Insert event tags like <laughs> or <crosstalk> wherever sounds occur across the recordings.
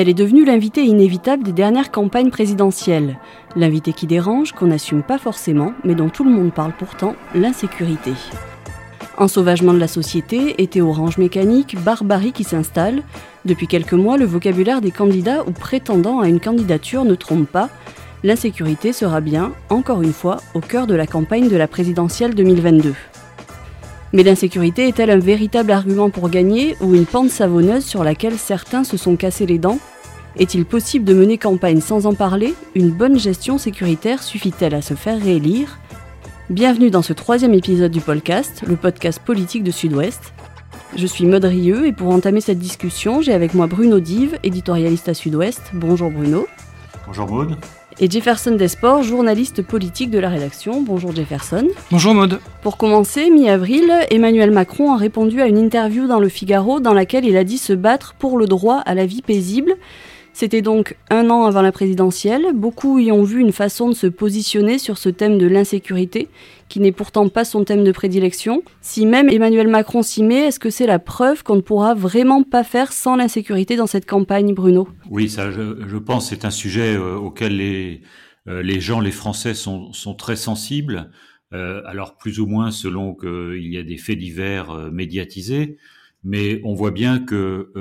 Elle est devenue l'invité inévitable des dernières campagnes présidentielles. L'invité qui dérange, qu'on n'assume pas forcément, mais dont tout le monde parle pourtant, l'insécurité. Ensauvagement de la société, été orange mécanique, barbarie qui s'installe. Depuis quelques mois, le vocabulaire des candidats ou prétendants à une candidature ne trompe pas. L'insécurité sera bien, encore une fois, au cœur de la campagne de la présidentielle 2022. Mais l'insécurité est-elle un véritable argument pour gagner ou une pente savonneuse sur laquelle certains se sont cassés les dents? Est-il possible de mener campagne sans en parler? Une bonne gestion sécuritaire suffit-elle à se faire réélire? Bienvenue dans ce troisième épisode du podcast, le podcast politique de Sud-Ouest. Je suis Maud Rieux et pour entamer cette discussion, j'ai avec moi Bruno Dive, éditorialiste à Sud-Ouest. Bonjour Bruno. Bonjour Maud. Et Jefferson Desports, journaliste politique de la rédaction. Bonjour Jefferson. Bonjour Maud. Pour commencer, mi-avril, Emmanuel Macron a répondu à une interview dans le Figaro dans laquelle il a dit se battre pour le droit à la vie paisible. C'était donc un an avant la présidentielle. Beaucoup y ont vu une façon de se positionner sur ce thème de l'insécurité, qui n'est pourtant pas son thème de prédilection. Si même Emmanuel Macron s'y met, est-ce que c'est la preuve qu'on ne pourra vraiment pas faire sans l'insécurité dans cette campagne, Bruno? Oui, ça, je, pense, c'est un sujet euh, auquel les, euh, les gens, les Français, sont, sont très sensibles. Euh, alors plus ou moins selon qu'il y a des faits divers médiatisés, mais on voit bien que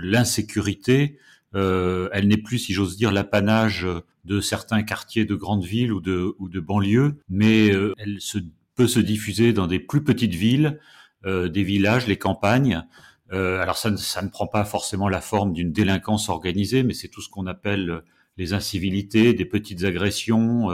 l'insécurité euh, elle n'est plus, si j'ose dire, l'apanage de certains quartiers de grandes villes ou de, ou de banlieues, mais euh, elle se, peut se diffuser dans des plus petites villes, euh, des villages, les campagnes. alors ça ne, ça ne prend pas forcément la forme d'une délinquance organisée, mais c'est tout ce qu'on appelle les incivilités, des petites agressions,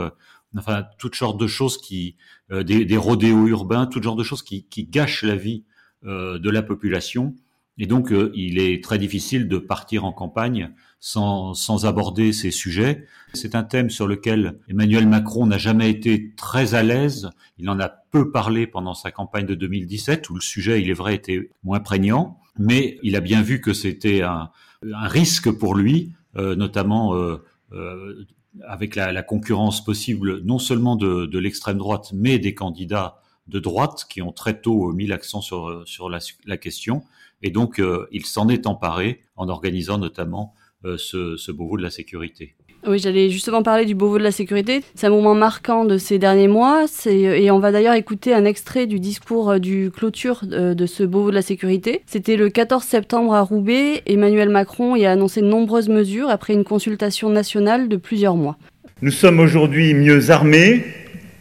enfin toutes sortes de choses qui, des, des rodéos urbains, toutes sortes de choses qui, qui gâchent la vie de la population et donc, euh, il est très difficile de partir en campagne sans, sans aborder ces sujets. C'est un thème sur lequel Emmanuel Macron n'a jamais été très à l'aise. Il en a peu parlé pendant sa campagne de 2017, où le sujet, il est vrai, était moins prégnant. Mais il a bien vu que c'était un, un, risque pour lui, euh, notamment euh, euh avec la, la, concurrence possible non seulement de, de l'extrême droite, mais des candidats de droite qui ont très tôt mis l'accent sur, sur la, la question. Et donc, euh, il s'en est emparé en organisant notamment euh, ce, ce Beauvau de la sécurité. Oui, j'allais justement parler du Beauvau de la sécurité. C'est un moment marquant de ces derniers mois. Et on va d'ailleurs écouter un extrait du discours euh, du clôture de ce Beauvau de la sécurité. C'était le 14 septembre à Roubaix. Emmanuel Macron y a annoncé de nombreuses mesures après une consultation nationale de plusieurs mois. Nous sommes aujourd'hui mieux armés,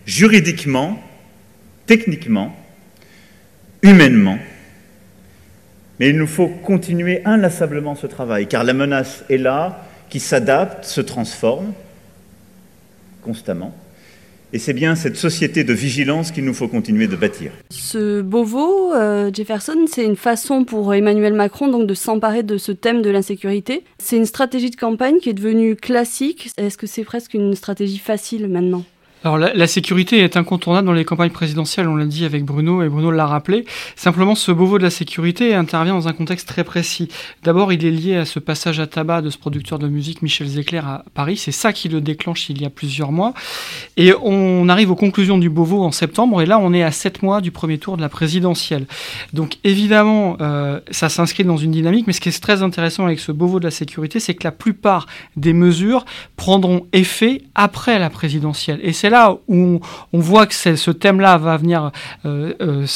juridiquement, techniquement, humainement mais il nous faut continuer inlassablement ce travail, car la menace est là, qui s'adapte, se transforme constamment. Et c'est bien cette société de vigilance qu'il nous faut continuer de bâtir. Ce Beauvau, euh, Jefferson, c'est une façon pour Emmanuel Macron donc de s'emparer de ce thème de l'insécurité. C'est une stratégie de campagne qui est devenue classique. Est-ce que c'est presque une stratégie facile maintenant? La, sécurité est incontournable dans les campagnes présidentielles, on l'a dit avec Bruno et Bruno l'a rappelé. Simplement ce Beauvau de la sécurité intervient dans un contexte très précis. D'abord il est lié à ce passage à tabac de ce producteur de musique Michel Zecler à Paris, c'est ça qui le déclenche il y a plusieurs mois. Et on arrive aux conclusions du Beauvau en septembre et là on est à sept mois du premier tour de la présidentielle. Donc évidemment euh, ça s'inscrit dans une dynamique, mais ce qui est très intéressant avec ce Beauvau de la sécurité, c'est que la plupart des mesures prendront effet après la présidentielle. Là où on, voit que ce thème-là va venir euh, euh,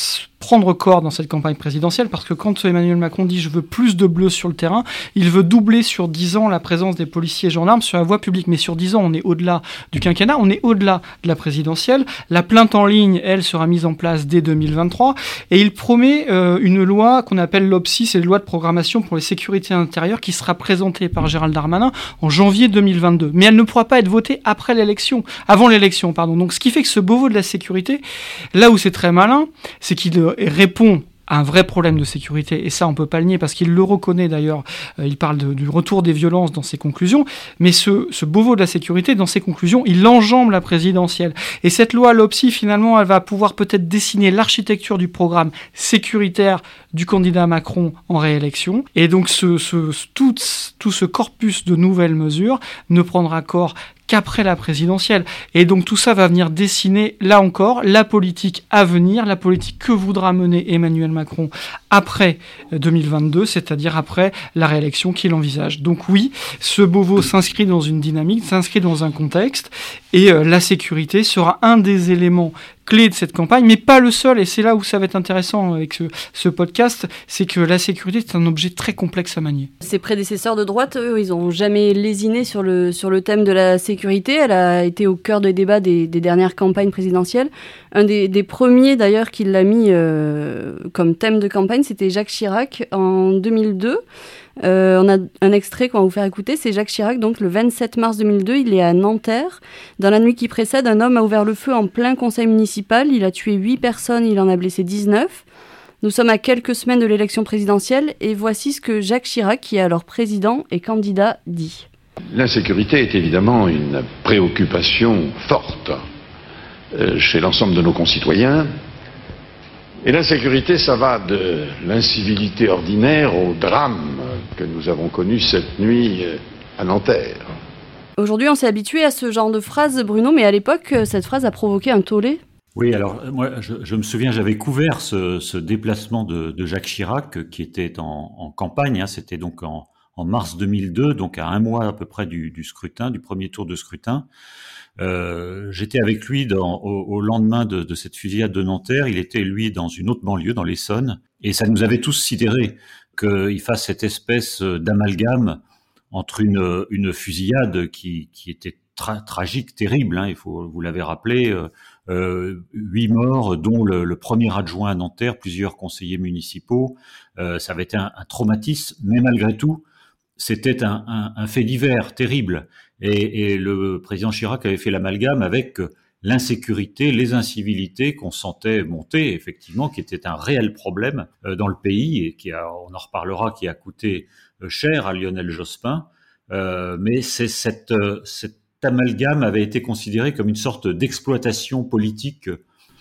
prendre corps dans cette campagne présidentielle parce que quand Emmanuel Macron dit je veux plus de bleus sur le terrain, il veut doubler sur 10 ans la présence des policiers et gendarmes sur la voie publique. Mais sur 10 ans, on est au-delà du quinquennat, on est au-delà de la présidentielle. La plainte en ligne, elle, sera mise en place dès 2023 et il promet euh, une loi qu'on appelle l'OPSI, c'est la loi de programmation pour les sécurités intérieures qui sera présentée par Gérald Darmanin en janvier 2022. Mais elle ne pourra pas être votée après l'élection, avant l'élection, pardon. Donc ce qui fait que ce Beauvau de la sécurité, là où c'est très malin, c'est qu'il répond un vrai problème de sécurité, et ça on peut pas le nier parce qu'il le reconnaît d'ailleurs, euh, il parle du retour des violences dans ses conclusions, mais ce, ce Beauvau de la sécurité, dans ses conclusions, il enjambe la présidentielle. Et cette loi LOPSI, finalement, elle va pouvoir peut-être dessiner l'architecture du programme sécuritaire du candidat Macron en réélection, et donc ce, ce, tout, tout ce corpus de nouvelles mesures ne prendra corps qu'après la présidentielle. Et donc tout ça va venir dessiner, là encore, la politique à venir, la politique que voudra mener Emmanuel Macron après 2022, c'est-à-dire après la réélection qu'il envisage. Donc oui, ce Beauvau s'inscrit dans une dynamique, s'inscrit dans un contexte, et euh, la sécurité sera un des éléments clés de cette campagne, mais pas le seul, et c'est là où ça va être intéressant avec ce, podcast, c'est que la sécurité est un objet très complexe à manier. Ses prédécesseurs de droite, eux, ils n'ont jamais lésiné sur le, sur le thème de la sécurité, elle a été au cœur des débats des, dernières campagnes présidentielles. Un des, premiers d'ailleurs qui l'a mis euh, comme thème de campagne, c'était Jacques Chirac en 2002. Euh, on a un extrait qu'on va vous faire écouter, c'est Jacques Chirac, donc le 27 mars 2002, il est à Nanterre. Dans la nuit qui précède, un homme a ouvert le feu en plein conseil municipal, il a tué 8 personnes, il en a blessé 19. Nous sommes à quelques semaines de l'élection présidentielle et voici ce que Jacques Chirac, qui est alors président et candidat, dit. L'insécurité est évidemment une préoccupation forte euh, chez l'ensemble de nos concitoyens. Et l'insécurité, ça va de l'incivilité ordinaire au drame que nous avons connu cette nuit euh, à Nanterre. Aujourd'hui, on s'est habitué à ce genre de phrase, Bruno, mais à l'époque, euh, cette phrase a provoqué un tollé. Oui, alors moi, je, me souviens, j'avais couvert ce, déplacement de, Jacques Chirac qui était en, campagne. Hein, C'était donc en, mars 2002, donc à un mois à peu près du, du scrutin, du premier tour de scrutin. Euh, j'étais avec lui dans, au, lendemain de, de, cette fusillade de Nanterre. Il était lui dans une autre banlieue, dans l'Essonne, et ça nous avait tous sidérés qu'il fasse cette espèce d'amalgame entre une, une fusillade qui, était tragique, terrible. Hein, il faut, vous l'avez rappelé, euh, euh, huit morts, dont le, premier adjoint à Nanterre, plusieurs conseillers municipaux. Euh, ça avait été un, traumatisme, mais malgré tout, c'était un, fait divers terrible. Et, le président Chirac avait fait l'amalgame avec l'insécurité, les incivilités qu'on sentait monter, effectivement, qui était un réel problème euh, dans le pays et qui on en reparlera, qui a coûté euh, cher à Lionel Jospin. Euh, mais c'est cette, cet amalgame avait été considéré comme une sorte d'exploitation politique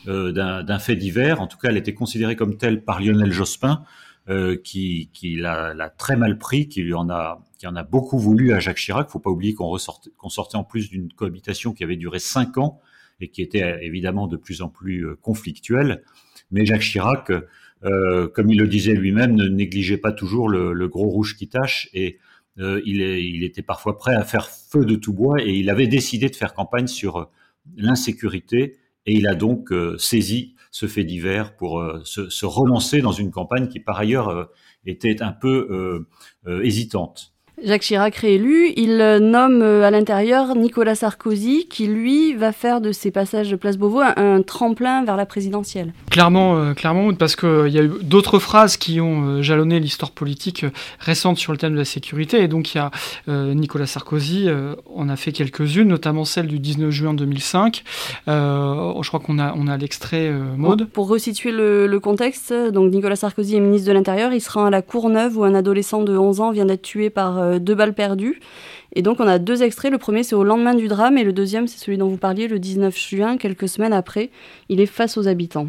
d'un fait divers. En tout cas, elle était considérée comme telle par Lionel Jospin, qui, l'a très mal pris, qui lui en a, beaucoup voulu à Jacques Chirac. Faut pas oublier qu'on sortait en plus d'une cohabitation qui avait duré cinq ans et qui était euh, évidemment de plus en plus euh, conflictuelle. Mais Jacques Chirac, euh, comme il le disait lui-même, ne négligeait pas toujours le, gros rouge qui tâche et il, était parfois prêt à faire feu de tout bois et il avait décidé de faire campagne sur l'insécurité et il a donc saisi ce fait divers pour se, relancer dans une campagne qui par ailleurs était un peu hésitante. Jacques Chirac réélu, il euh, nomme euh, à l'intérieur Nicolas Sarkozy, qui lui va faire de ses passages de Place Beauvau un, tremplin vers la présidentielle. Clairement, euh, clairement, parce qu'il y a eu d'autres phrases qui ont jalonné l'histoire politique récente sur le thème de la sécurité, et donc il y a Nicolas Sarkozy, on a fait quelques-unes, notamment celle du 19 juin 2005. je crois qu'on a, on a l'extrait mode. Pour resituer le, le, contexte, donc Nicolas Sarkozy est ministre de l'Intérieur, il se rend à la Courneuve où un adolescent de 11 ans vient d'être tué par euh, deux balles perdues. Et donc on a deux extraits. Le premier c'est au lendemain du drame et le deuxième c'est celui dont vous parliez le 19 juin, quelques semaines après. Il est face aux habitants.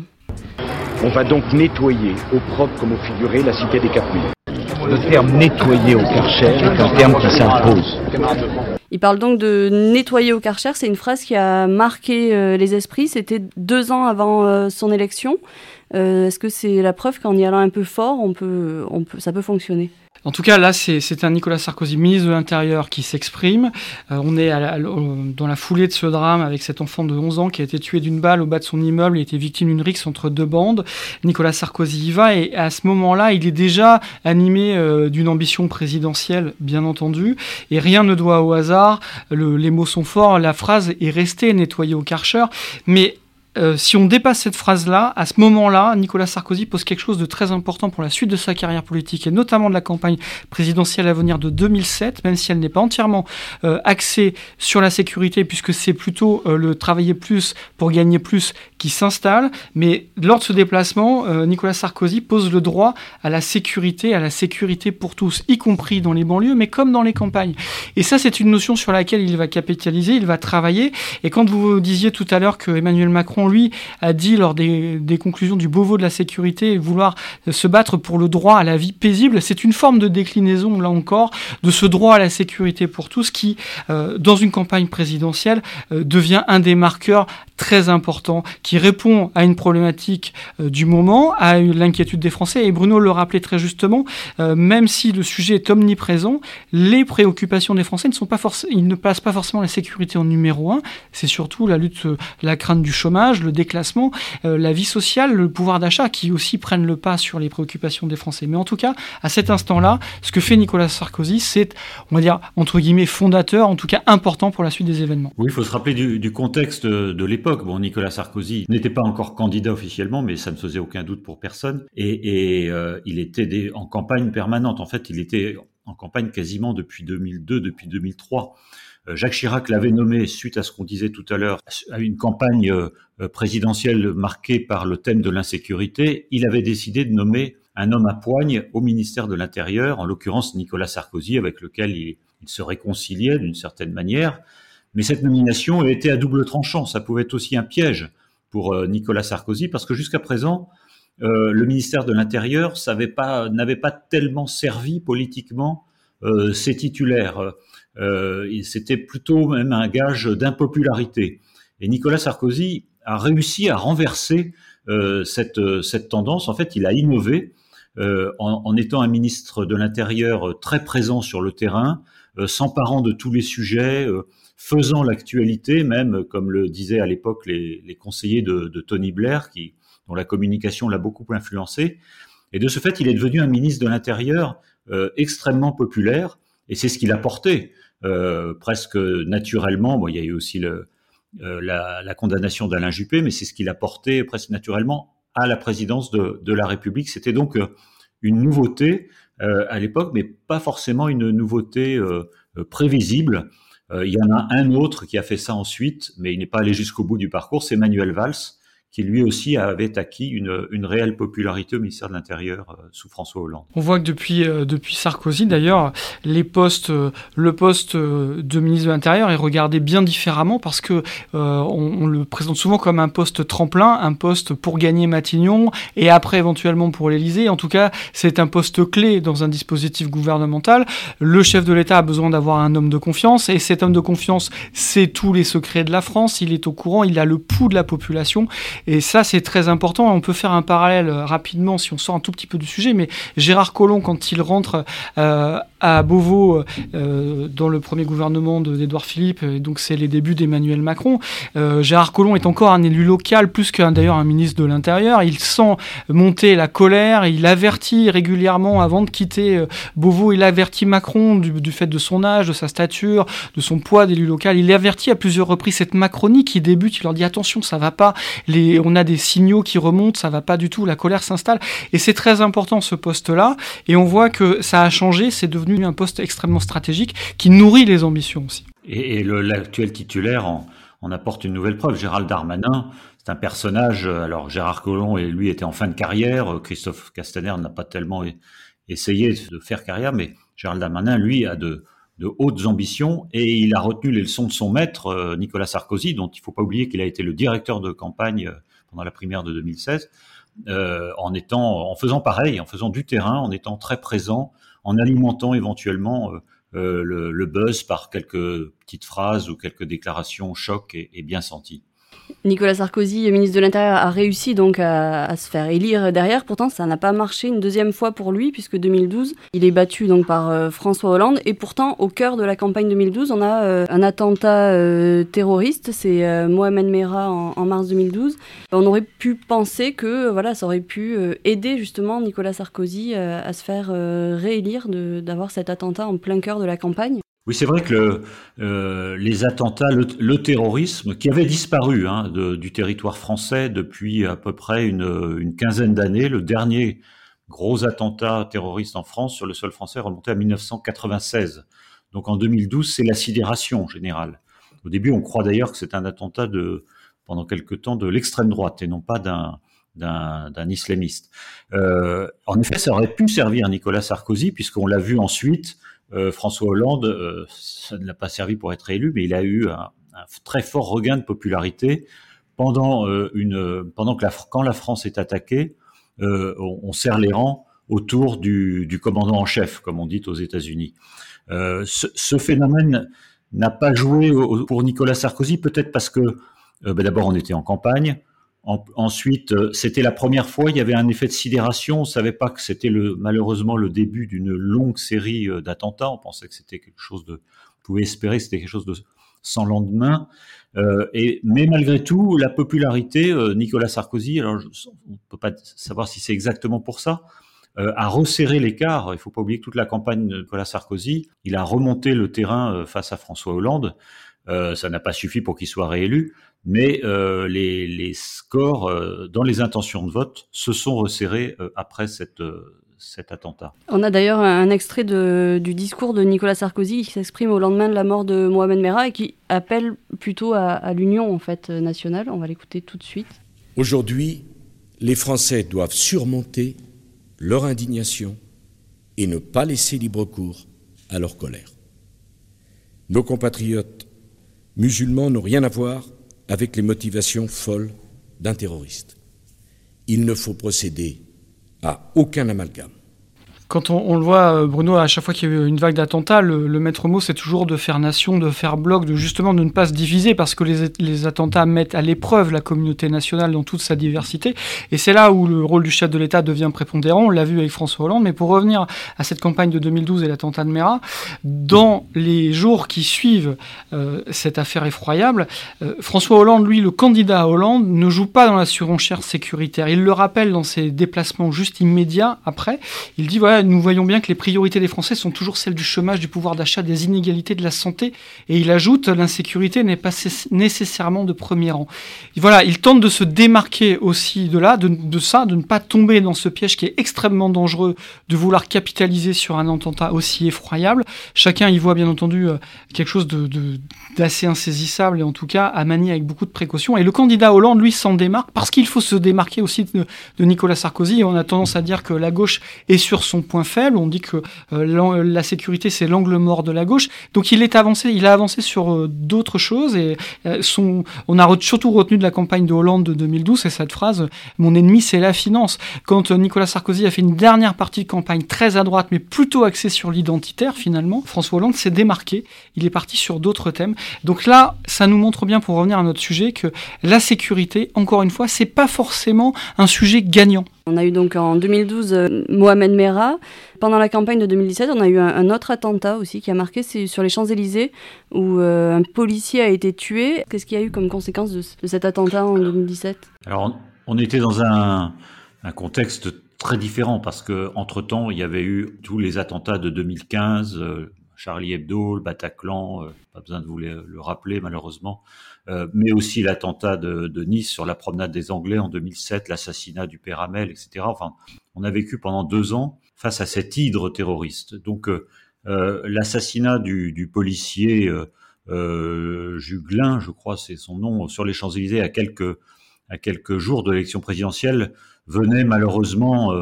On va donc nettoyer au propre comme au figuré la cité des Quatre Le terme nettoyer au Karcher est un terme qui s'impose. Il parle donc de nettoyer au Karcher. C'est une phrase qui a marqué euh, les esprits. C'était deux ans avant euh, son élection. Est-ce que c'est la preuve qu'en y allant un peu fort, on peut, on peut, ça peut fonctionner? En tout cas, là, c'est un Nicolas Sarkozy, ministre de l'Intérieur, qui s'exprime. Euh, on est dans la foulée de ce drame avec cet enfant de 11 ans qui a été tué d'une balle au bas de son immeuble. Il était victime d'une rixe entre deux bandes. Nicolas Sarkozy y va et à ce moment-là, il est déjà animé euh, d'une ambition présidentielle, bien entendu. Et rien ne doit au hasard. Le, les mots sont forts. La phrase est restée nettoyée au Karcher. Mais euh, si on dépasse cette phrase-là, à ce moment-là, Nicolas Sarkozy pose quelque chose de très important pour la suite de sa carrière politique et notamment de la campagne présidentielle à venir de 2007, même si elle n'est pas entièrement euh, axée sur la sécurité, puisque c'est plutôt euh, le travailler plus pour gagner plus qui s'installe. Mais lors de ce déplacement, Nicolas Sarkozy pose le droit à la sécurité, à la sécurité pour tous, y compris dans les banlieues, mais comme dans les campagnes. Et ça, c'est une notion sur laquelle il va capitaliser, il va travailler. Et quand vous disiez tout à l'heure que Emmanuel Macron Lui, a dit lors des, conclusions du Beauvau de la sécurité vouloir se battre pour le droit à la vie paisible. C'est une forme de déclinaison, là encore, de ce droit à la sécurité pour tous qui, euh, dans une campagne présidentielle, euh, devient un des marqueurs très importants, qui répond à une problématique euh, du moment, à l'inquiétude des Français. Et Bruno le rappelait très justement, même si le sujet est omniprésent, les préoccupations des Français ne sont pas ils ne passent pas forcément la sécurité en numéro un. C'est surtout la lutte, la crainte du chômage, le déclassement, la vie sociale, le pouvoir d'achat qui aussi prennent le pas sur les préoccupations des Français. Mais en tout cas, à cet instant-là, ce que fait Nicolas Sarkozy, c'est, on va dire, entre guillemets, fondateur, en tout cas important pour la suite des événements. Oui, il faut se rappeler du, contexte de l'époque. Bon, Nicolas Sarkozy n'était pas encore candidat officiellement, mais ça ne faisait aucun doute pour personne. Et, euh, il était en campagne permanente. En fait, il était en campagne quasiment depuis 2002, depuis 2003. Euh, Jacques Chirac l'avait nommé, suite à ce qu'on disait tout à l'heure, à une campagne euh, présidentielle marquée par le thème de l'insécurité. Il avait décidé de nommer un homme à poigne au ministère de l'Intérieur, en l'occurrence Nicolas Sarkozy, avec lequel il, se réconciliait d'une certaine manière. Mais cette nomination été à double tranchant. Ça pouvait être aussi un piège pour euh, Nicolas Sarkozy, parce que jusqu'à présent, euh, le ministère de l'Intérieur n'avait pas, tellement servi politiquement euh, ses titulaires. C'était plutôt même un gage d'impopularité. Et Nicolas Sarkozy a réussi à renverser cette, cette tendance. En fait, il a innové euh, en, étant un ministre de l'Intérieur euh, très présent sur le terrain, euh, s'emparant de tous les sujets, faisant l'actualité, même comme le disaient à l'époque les, conseillers de, Tony Blair, dont la communication l'a beaucoup influencé. Et de ce fait, il est devenu un ministre de l'Intérieur extrêmement populaire, et c'est ce qu'il a porté presque naturellement. Il y a eu aussi le, la, condamnation d'Alain Juppé, mais c'est ce qu'il a porté presque naturellement à la présidence de, de la République. C'était donc euh, une nouveauté euh, à l'époque, mais pas forcément une nouveauté euh, prévisible. il y en a un autre qui a fait ça ensuite, mais il n'est pas allé jusqu'au bout du parcours, c'est Manuel Valls, qui lui aussi avait acquis une, une réelle popularité au ministère de l'Intérieur euh, sous François Hollande. On voit que depuis, euh, depuis Sarkozy, d'ailleurs, les postes, euh, le poste de ministre de l'Intérieur est regardé bien différemment parce que on, le présente souvent comme un poste tremplin, un poste pour gagner Matignon et après éventuellement pour l'Élysée. En tout cas, c'est un poste clé dans un dispositif gouvernemental. Le chef de l'État a besoin d'avoir un homme de confiance et cet homme de confiance sait tous les secrets de la France. Il est au courant, il a le pouls de la population et ça, c'est très important. On peut faire un parallèle euh, rapidement si on sort un tout petit peu du sujet, mais Gérard Collomb, quand il rentre euh, à Beauvau euh, dans le premier gouvernement d'Édouard Philippe, donc c'est les débuts d'Emmanuel Macron, Gérard Collomb est encore un élu local, plus qu'un d'ailleurs un ministre de l'Intérieur. Il sent monter la colère, il avertit régulièrement avant de quitter Beauvau, il avertit Macron du, fait de son âge, de sa stature, de son poids d'élu local. Il avertit à plusieurs reprises cette Macronie qui débute, il leur dit attention, ça va pas, on a des signaux qui remontent, ça va pas du tout, la colère s'installe. Et c'est très important ce poste-là. Et on voit que ça a changé, c'est devenu un poste extrêmement stratégique qui nourrit les ambitions aussi. Et, l'actuel titulaire en, apporte une nouvelle preuve. Gérald Darmanin, c'est un personnage. Alors Gérard Collomb et lui étaient en fin de carrière. Christophe Castaner n'a pas tellement essayé de faire carrière, mais Gérald Darmanin, lui, a de, de hautes ambitions et il a retenu les leçons de son maître, euh, Nicolas Sarkozy, dont il ne faut pas oublier qu'il a été le directeur de campagne euh, pendant la primaire de 2016, euh, en étant, en faisant pareil, en faisant du terrain, en étant très présent, en alimentant éventuellement le, buzz par quelques petites phrases ou quelques déclarations choc et bien senties. Nicolas Sarkozy, ministre de l'Intérieur, a réussi donc à, se faire élire derrière. Pourtant, ça n'a pas marché une deuxième fois pour lui, puisque 2012, il est battu donc par euh, François Hollande. Et pourtant, au cœur de la campagne 2012, on a euh, un attentat euh, terroriste. C'est Mohamed Merah en, mars 2012. On aurait pu penser que voilà, ça aurait pu aider justement Nicolas Sarkozy à se faire réélire, d'avoir cet attentat en plein cœur de la campagne. Oui, c'est vrai que euh, les attentats, le, terrorisme, qui avait disparu hein, du territoire français depuis à peu près une, quinzaine d'années, le dernier gros attentat terroriste en France sur le sol français remontait à 1996. Donc en 2012, c'est la sidération générale. Au début, on croit d'ailleurs que c'est un attentat de, pendant quelque temps, de l'extrême droite et non pas d'un d'un islamiste. Euh, en effet, ça aurait pu servir Nicolas Sarkozy, puisqu'on l'a vu ensuite euh, François Hollande, euh, ça ne l'a pas servi pour être élu, mais il a eu un, très fort regain de popularité pendant pendant que quand la France est attaquée, on, serre les rangs autour du, commandant en chef, comme on dit aux États-Unis. Ce, ce, phénomène n'a pas joué pour Nicolas Sarkozy, peut-être parce que ben d'abord on était en campagne, ensuite, euh, c'était la première fois, il y avait un effet de sidération. On savait pas que c'était malheureusement le début d'une longue série euh, d'attentats. On pensait que c'était quelque chose de, on pouvait espérer que c'était quelque chose de sans lendemain. Euh, et, mais malgré tout, la popularité, Nicolas Sarkozy, alors on ne peut pas savoir si c'est exactement pour ça, a resserré l'écart. Il faut pas oublier que toute la campagne de Nicolas Sarkozy, il a remonté le terrain face à François Hollande. Euh, ça n'a pas suffi pour qu'il soit réélu, mais euh, les, les, scores euh, dans les intentions de vote se sont resserrés euh, après cette, cet attentat. On a d'ailleurs un extrait de, du discours de Nicolas Sarkozy qui s'exprime au lendemain de la mort de Mohamed Merah et qui appelle plutôt à, à l'union en fait nationale. On va l'écouter tout de suite. Aujourd'hui, les Français doivent surmonter leur indignation et ne pas laisser libre cours à leur colère. Nos compatriotes musulmans n'ont rien à voir avec les motivations folles d'un terroriste. Il ne faut procéder à aucun amalgame. Quand on, le voit, euh, Bruno, à chaque fois qu'il y a eu une vague d'attentats, le, maître mot, c'est toujours de faire nation, de faire bloc, de justement de ne pas se diviser, parce que les, les attentats mettent à l'épreuve la communauté nationale dans toute sa diversité. Et c'est là où le rôle du chef de l'État devient prépondérant. On l'a vu avec François Hollande. Mais pour revenir à cette campagne de 2012 et l'attentat de Mera, dans les jours qui suivent euh, cette affaire effroyable, euh, François Hollande, lui, le candidat à Hollande, ne joue pas dans la surenchère sécuritaire. Il le rappelle dans ses déplacements juste immédiats après. Il dit voilà, nous voyons bien que les priorités des Français sont toujours celles du chômage, du pouvoir d'achat, des inégalités, de la santé. Et il ajoute, l'insécurité n'est pas nécessairement de premier rang. Voilà, il tente de se démarquer aussi de là, de, ça, de ne pas tomber dans ce piège qui est extrêmement dangereux, de vouloir capitaliser sur un attentat aussi effroyable. Chacun y voit bien entendu euh, quelque chose d'assez insaisissable et en tout cas à manier avec beaucoup de précautions. Et le candidat Hollande, lui, s'en démarque parce qu'il faut se démarquer aussi de, de Nicolas Sarkozy. On a tendance à dire que la gauche est sur son point faible. On dit que euh, la sécurité c'est l'angle mort de la gauche. Donc il est avancé, il a avancé sur euh, d'autres choses et euh, son, on a surtout retenu de la campagne de Hollande de 2012 c'est cette phrase "Mon ennemi c'est la finance". Quand Nicolas Sarkozy a fait une dernière partie de campagne très à droite mais plutôt axée sur l'identitaire finalement, François Hollande s'est démarqué. Il est parti sur d'autres thèmes. Donc là, ça nous montre bien pour revenir à notre sujet que la sécurité, encore une fois, c'est pas forcément un sujet gagnant. On a eu donc en 2012 euh, Mohamed Merah. Pendant la campagne de 2017, on a eu un, autre attentat aussi qui a marqué, c'est sur les Champs-Élysées, où euh, un policier a été tué. Qu'est-ce qu'il y a eu comme conséquence de, cet attentat en 2017 Alors, on était dans un, contexte très différent parce que entre temps, il y avait eu tous les attentats de 2015. Euh, Charlie Hebdo, le Bataclan, pas besoin de vous le rappeler malheureusement, euh, mais aussi l'attentat de, de, Nice sur la promenade des Anglais en 2007, l'assassinat du père Hamel, etc. Enfin, on a vécu pendant deux ans face à cette hydre terroriste. Donc, euh, l'assassinat du, du, policier euh, Juglin, je crois c'est son nom, sur les Champs-Élysées à quelques à quelques jours de l'élection présidentielle venait malheureusement,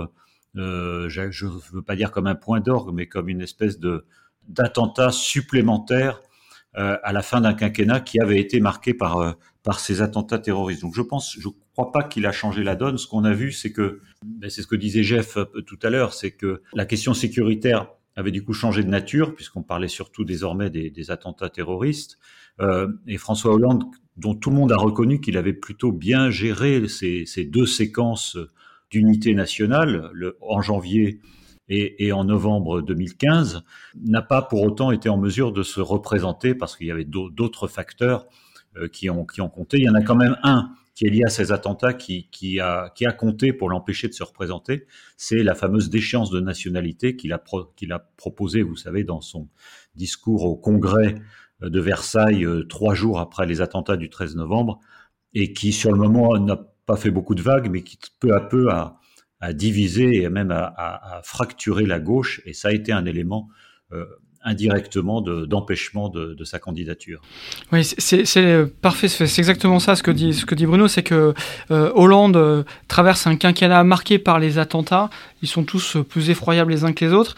je ne veux pas dire comme un point d'orgue, mais comme une espèce de d'attentats supplémentaires euh, à la fin d'un quinquennat qui avait été marqué par euh, par ces attentats terroristes. Donc je pense, je crois pas qu'il a changé la donne. Ce qu'on a vu, c'est que, ben c'est ce que disait Jeff euh, tout à l'heure, c'est que la question sécuritaire avait du coup changé de nature puisqu'on parlait surtout désormais des, attentats terroristes. Euh, et François Hollande, dont tout le monde a reconnu qu'il avait plutôt bien géré ces, ces deux séquences d'unité nationale, le, en janvier et, en novembre 2015, n'a pas pour autant été en mesure de se représenter parce qu'il y avait d'autres facteurs euh, qui, ont, qui ont compté. Il y en a quand même un qui est lié à ces attentats qui, a, qui a compté pour l'empêcher de se représenter. C'est la fameuse déchéance de nationalité qu'il a, qu'il a proposée, vous savez, dans son discours au Congrès de Versailles euh, trois jours après les attentats du 13 novembre et qui, sur le moment, n'a pas fait beaucoup de vagues, mais qui peu à peu a, à diviser et même à, fracturer la gauche, et ça a été un élément euh, indirectement d'empêchement de, sa candidature. Oui, c'est parfait, c'est exactement ça ce que dit, ce que dit Bruno, c'est que euh, Hollande euh, traverse un quinquennat marqué par les attentats, ils sont tous plus effroyables les uns que les autres.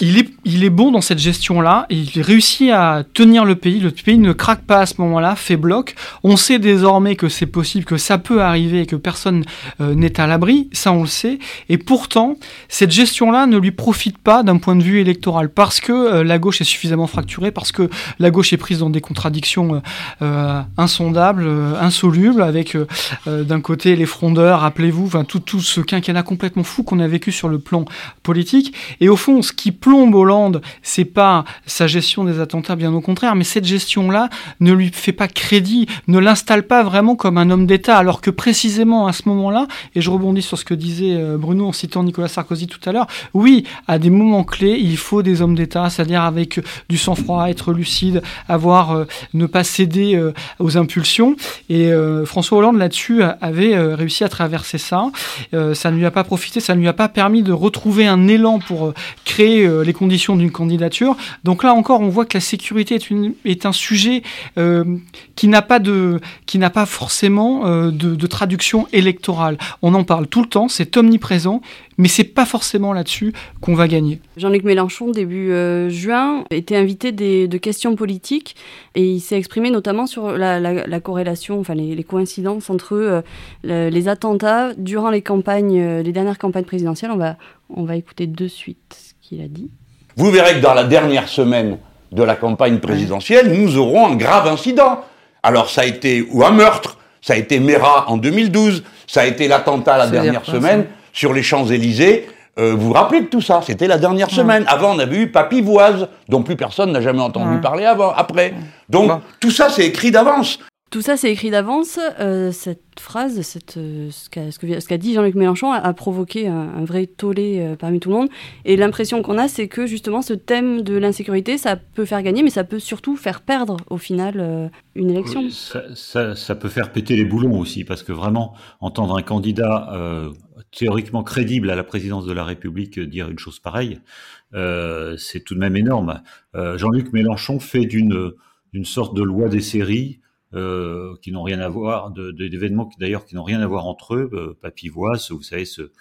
Il est, bon dans cette gestion-là, il réussit à tenir le pays, le pays ne craque pas à ce moment-là, fait bloc. On sait désormais que c'est possible, que ça peut arriver et que personne euh, n'est à l'abri, ça on le sait. Et pourtant, cette gestion-là ne lui profite pas d'un point de vue électoral, parce que euh, la gauche est suffisamment fracturée, parce que la gauche est prise dans des contradictions euh, insondables, insolubles, avec d'un côté les frondeurs, rappelez-vous, tout, tout ce quinquennat complètement fou qu'on a vécu sur le plan politique. Et au fond, ce qui plombe Hollande, c'est pas sa gestion des attentats, bien au contraire, mais cette gestion-là ne lui fait pas crédit, ne l'installe pas vraiment comme un homme d'État, alors que précisément à ce moment-là, et je rebondis sur ce que disait euh, Bruno en citant Nicolas Sarkozy tout à l'heure, oui, à des moments clés, il faut des hommes d'État, c'est-à-dire avec du sang-froid, être lucide, avoir, euh, ne pas céder euh, aux impulsions. Et François Hollande là-dessus avait réussi à traverser ça. ça ne lui a pas profité, ça ne lui a pas permis de retrouver un élan pour créer euh, les conditions d'une candidature. Donc là encore, on voit que la sécurité est, un sujet euh, qui n'a pas de, qui pas forcément euh, de, traduction électorale. On en parle tout le temps, c'est omniprésent, mais c'est pas forcément là-dessus qu'on va gagner. Jean-Luc Mélenchon, début juin, était invité de questions politiques et il s'est exprimé notamment sur la corrélation, enfin les, les coïncidences entre les attentats durant les campagnes, les dernières campagnes présidentielles. On va, on va écouter de suite qu'il a dit. Vous verrez que dans la dernière semaine de la campagne présidentielle, nous aurons un grave incident. Alors ça a été, ou un meurtre, ça a été Mera en 2012, ça a été l'attentat la dernière semaine sur les Champs-Élysées. Euh, vous vous rappelez de tout ça? C'était la dernière semaine. Avant, on avait eu Papivoise, dont plus personne n'a jamais entendu parler avant, après. Donc, tout ça, c'est écrit d'avance. Tout ça, c'est écrit d'avance. Euh, cette phrase, euh, ce qu'a dit Jean-Luc Mélenchon a, provoqué un, vrai tollé euh, parmi tout le monde. Et l'impression qu'on a, c'est que justement, ce thème de l'insécurité, ça peut faire gagner, mais ça peut surtout faire perdre, au final, une élection. ça, peut faire péter les boulons aussi, parce que vraiment, entendre un candidat théoriquement crédible à la présidence de la République dire une chose pareille, c'est tout de même énorme. Jean-Luc Mélenchon fait d'une sorte de loi des séries euh, qui n'ont rien à voir, d'événements d'ailleurs qui n'ont rien à voir entre eux. Euh, Papivoise, vous savez, ce,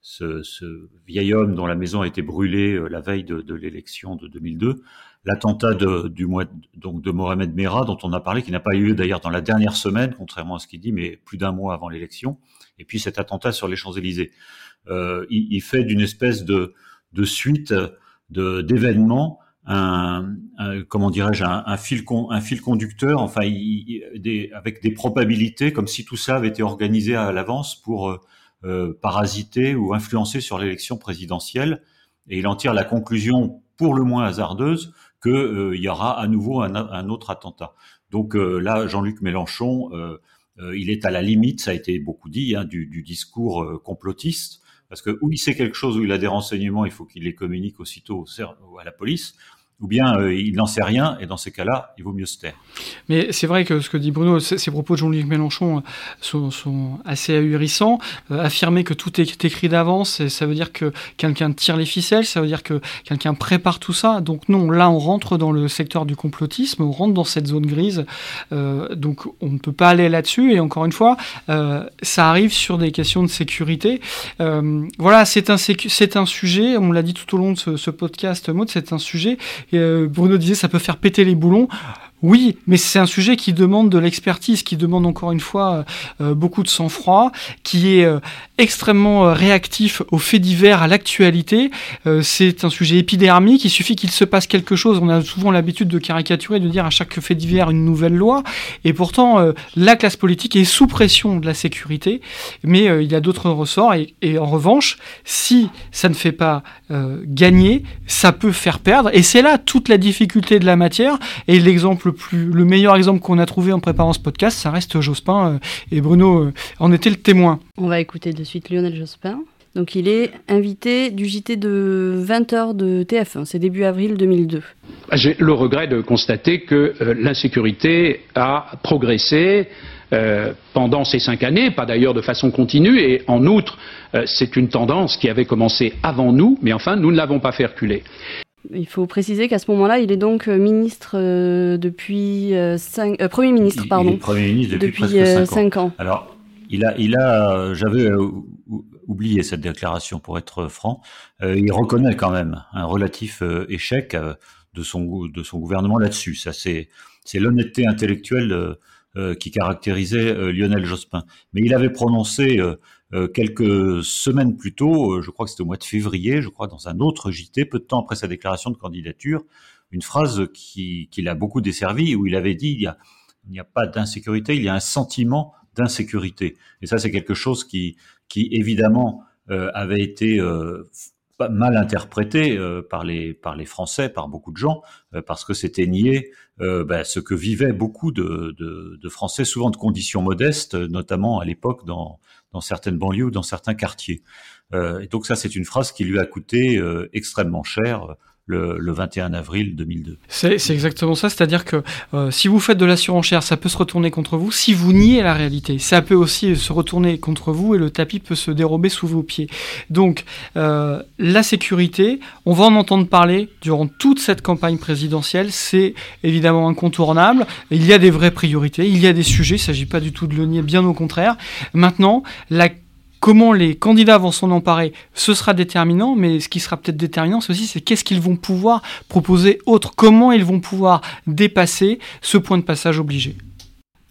ce, ce, vieil homme dont la maison a été brûlée euh, la veille de, de l'élection de 2002, l'attentat du mois donc de Mohamed Merah dont on a parlé, qui n'a pas eu lieu d'ailleurs dans la dernière semaine, contrairement à ce qu'il dit, mais plus d'un mois avant l'élection, et puis cet attentat sur les Champs-Élysées. Euh, il, il, fait d'une espèce de, de suite d'événements un, comment dirais-je un, fil un fil conducteur. Enfin des, avec des probabilités comme si tout ça avait été organisé à l'avance pour euh, euh, parasiter ou influencer sur l'élection présidentielle. Et il en tire la conclusion pour le moins hasardeuse que euh, il y aura à nouveau un, un autre attentat. Donc là Jean-Luc Mélenchon il est à la limite ça a été beaucoup dit hein, du, du, discours complotiste. Parce que où il sait quelque chose, où il a des renseignements, il faut qu'il les communique aussitôt à la police ou bien euh, il n'en sait rien, et dans ces cas-là, il vaut mieux se taire. Mais c'est vrai que ce que dit Bruno, ces propos de Jean-Luc Mélenchon euh, sont, assez ahurissants. Euh, affirmer que tout est écrit d'avance, ça veut dire que quelqu'un tire les ficelles, ça veut dire que quelqu'un prépare tout ça. Donc non, là on rentre dans le secteur du complotisme, on rentre dans cette zone grise. donc on ne peut pas aller là-dessus, et encore une fois, ça arrive sur des questions de sécurité. voilà, c'est un, sujet, on l'a dit tout au long de ce, podcast, Maud, c'est un sujet Bruno disait ça peut faire péter les boulons. Oui, mais c'est un sujet qui demande de l'expertise, qui demande encore une fois euh, beaucoup de sang-froid, qui est euh, extrêmement euh, réactif aux faits divers, à l'actualité. c'est un sujet épidermique, il suffit qu'il se passe quelque chose. On a souvent l'habitude de caricaturer, de dire à chaque fait divers une nouvelle loi. Et pourtant, la classe politique est sous pression de la sécurité, mais il y a d'autres ressorts. Et, et, en revanche, si ça ne fait pas gagner, ça peut faire perdre. Et c'est là toute la difficulté de la matière. Et l'exemple le, plus, le meilleur exemple qu'on a trouvé en préparant ce podcast, ça reste Jospin. Euh, et Bruno euh, en était le témoin. On va écouter de suite Lionel Jospin. Donc il est invité du JT de 20h de TF1, c'est début avril 2002. J'ai le regret de constater que euh, l'insécurité a progressé pendant ces cinq années, pas d'ailleurs de façon continue, et en outre, c'est une tendance qui avait commencé avant nous, mais enfin, nous ne l'avons pas fait reculer. Il faut préciser qu'à ce moment-là, il est donc euh, ministre euh, depuis euh, cinq, premier ministre, pardon. Il est premier ministre depuis, depuis 5 ans. Alors, Il a, il a, j'avais oublié cette déclaration pour être franc. il reconnaît quand même un relatif échec de son de son gouvernement là-dessus. Ça c'est c'est l'honnêteté intellectuelle qui caractérisait Lionel Jospin. Mais il avait prononcé euh, quelques semaines plus tôt, euh, je crois que c'était au mois de février, je crois, dans un autre JT, peu de temps après sa déclaration de candidature, une phrase qui, l'a beaucoup desservi, où il avait dit il n'y a pas d'insécurité, il y a un sentiment d'insécurité. Et ça, c'est quelque chose qui, évidemment, euh, avait été mal interprété par les Français, par beaucoup de gens, parce que c'était nier ben, ce que vivaient beaucoup de, de, Français, souvent de conditions modestes, notamment à l'époque dans dans certaines banlieues ou dans certains quartiers. Euh, et donc ça, c'est une phrase qui lui a coûté euh, extrêmement cher. Le, le, 21 avril 2002. C'est exactement ça, c'est-à-dire que euh, si vous faites de la surenchère, ça peut se retourner contre vous. Si vous niez la réalité, ça peut aussi se retourner contre vous et le tapis peut se dérober sous vos pieds. Donc euh, la sécurité, on va en entendre parler durant toute cette campagne présidentielle, c'est évidemment incontournable. Il y a des vraies priorités, il y a des sujets, il ne s'agit pas du tout de le nier, bien au contraire. Maintenant, la Comment les candidats vont s'en emparer, ce sera déterminant, mais ce qui sera peut-être déterminant, c'est aussi c'est qu'est-ce qu'ils vont pouvoir proposer autre, comment ils vont pouvoir dépasser ce point de passage obligé.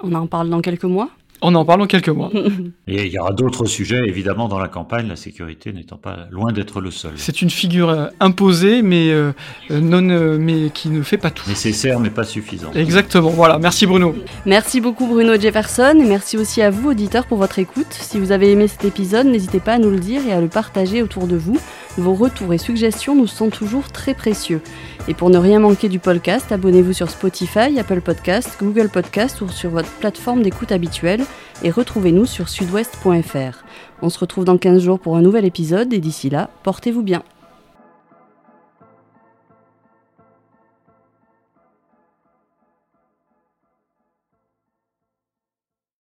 On en parle dans quelques mois on en parle dans quelques mois. <laughs> Et il y aura d'autres sujets, évidemment, dans la campagne, la sécurité n'étant pas loin d'être le seul. C'est une figure euh, imposée, mais, euh, euh, non, mais qui ne fait pas tout. Nécessaire, mais pas suffisant. Exactement, voilà. Merci Bruno. Merci beaucoup Bruno Jefferson, et merci aussi à vous, auditeurs, pour votre écoute. Si vous avez aimé cet épisode, n'hésitez pas à nous le dire et à le partager autour de vous. Vos retours et suggestions nous sont toujours très précieux. Et pour ne rien manquer du podcast, abonnez-vous sur Spotify, Apple Podcast, Google Podcast ou sur votre plateforme d'écoute habituelle et retrouvez-nous sur sudouest.fr. On se retrouve dans 15 jours pour un nouvel épisode et d'ici là, portez-vous bien.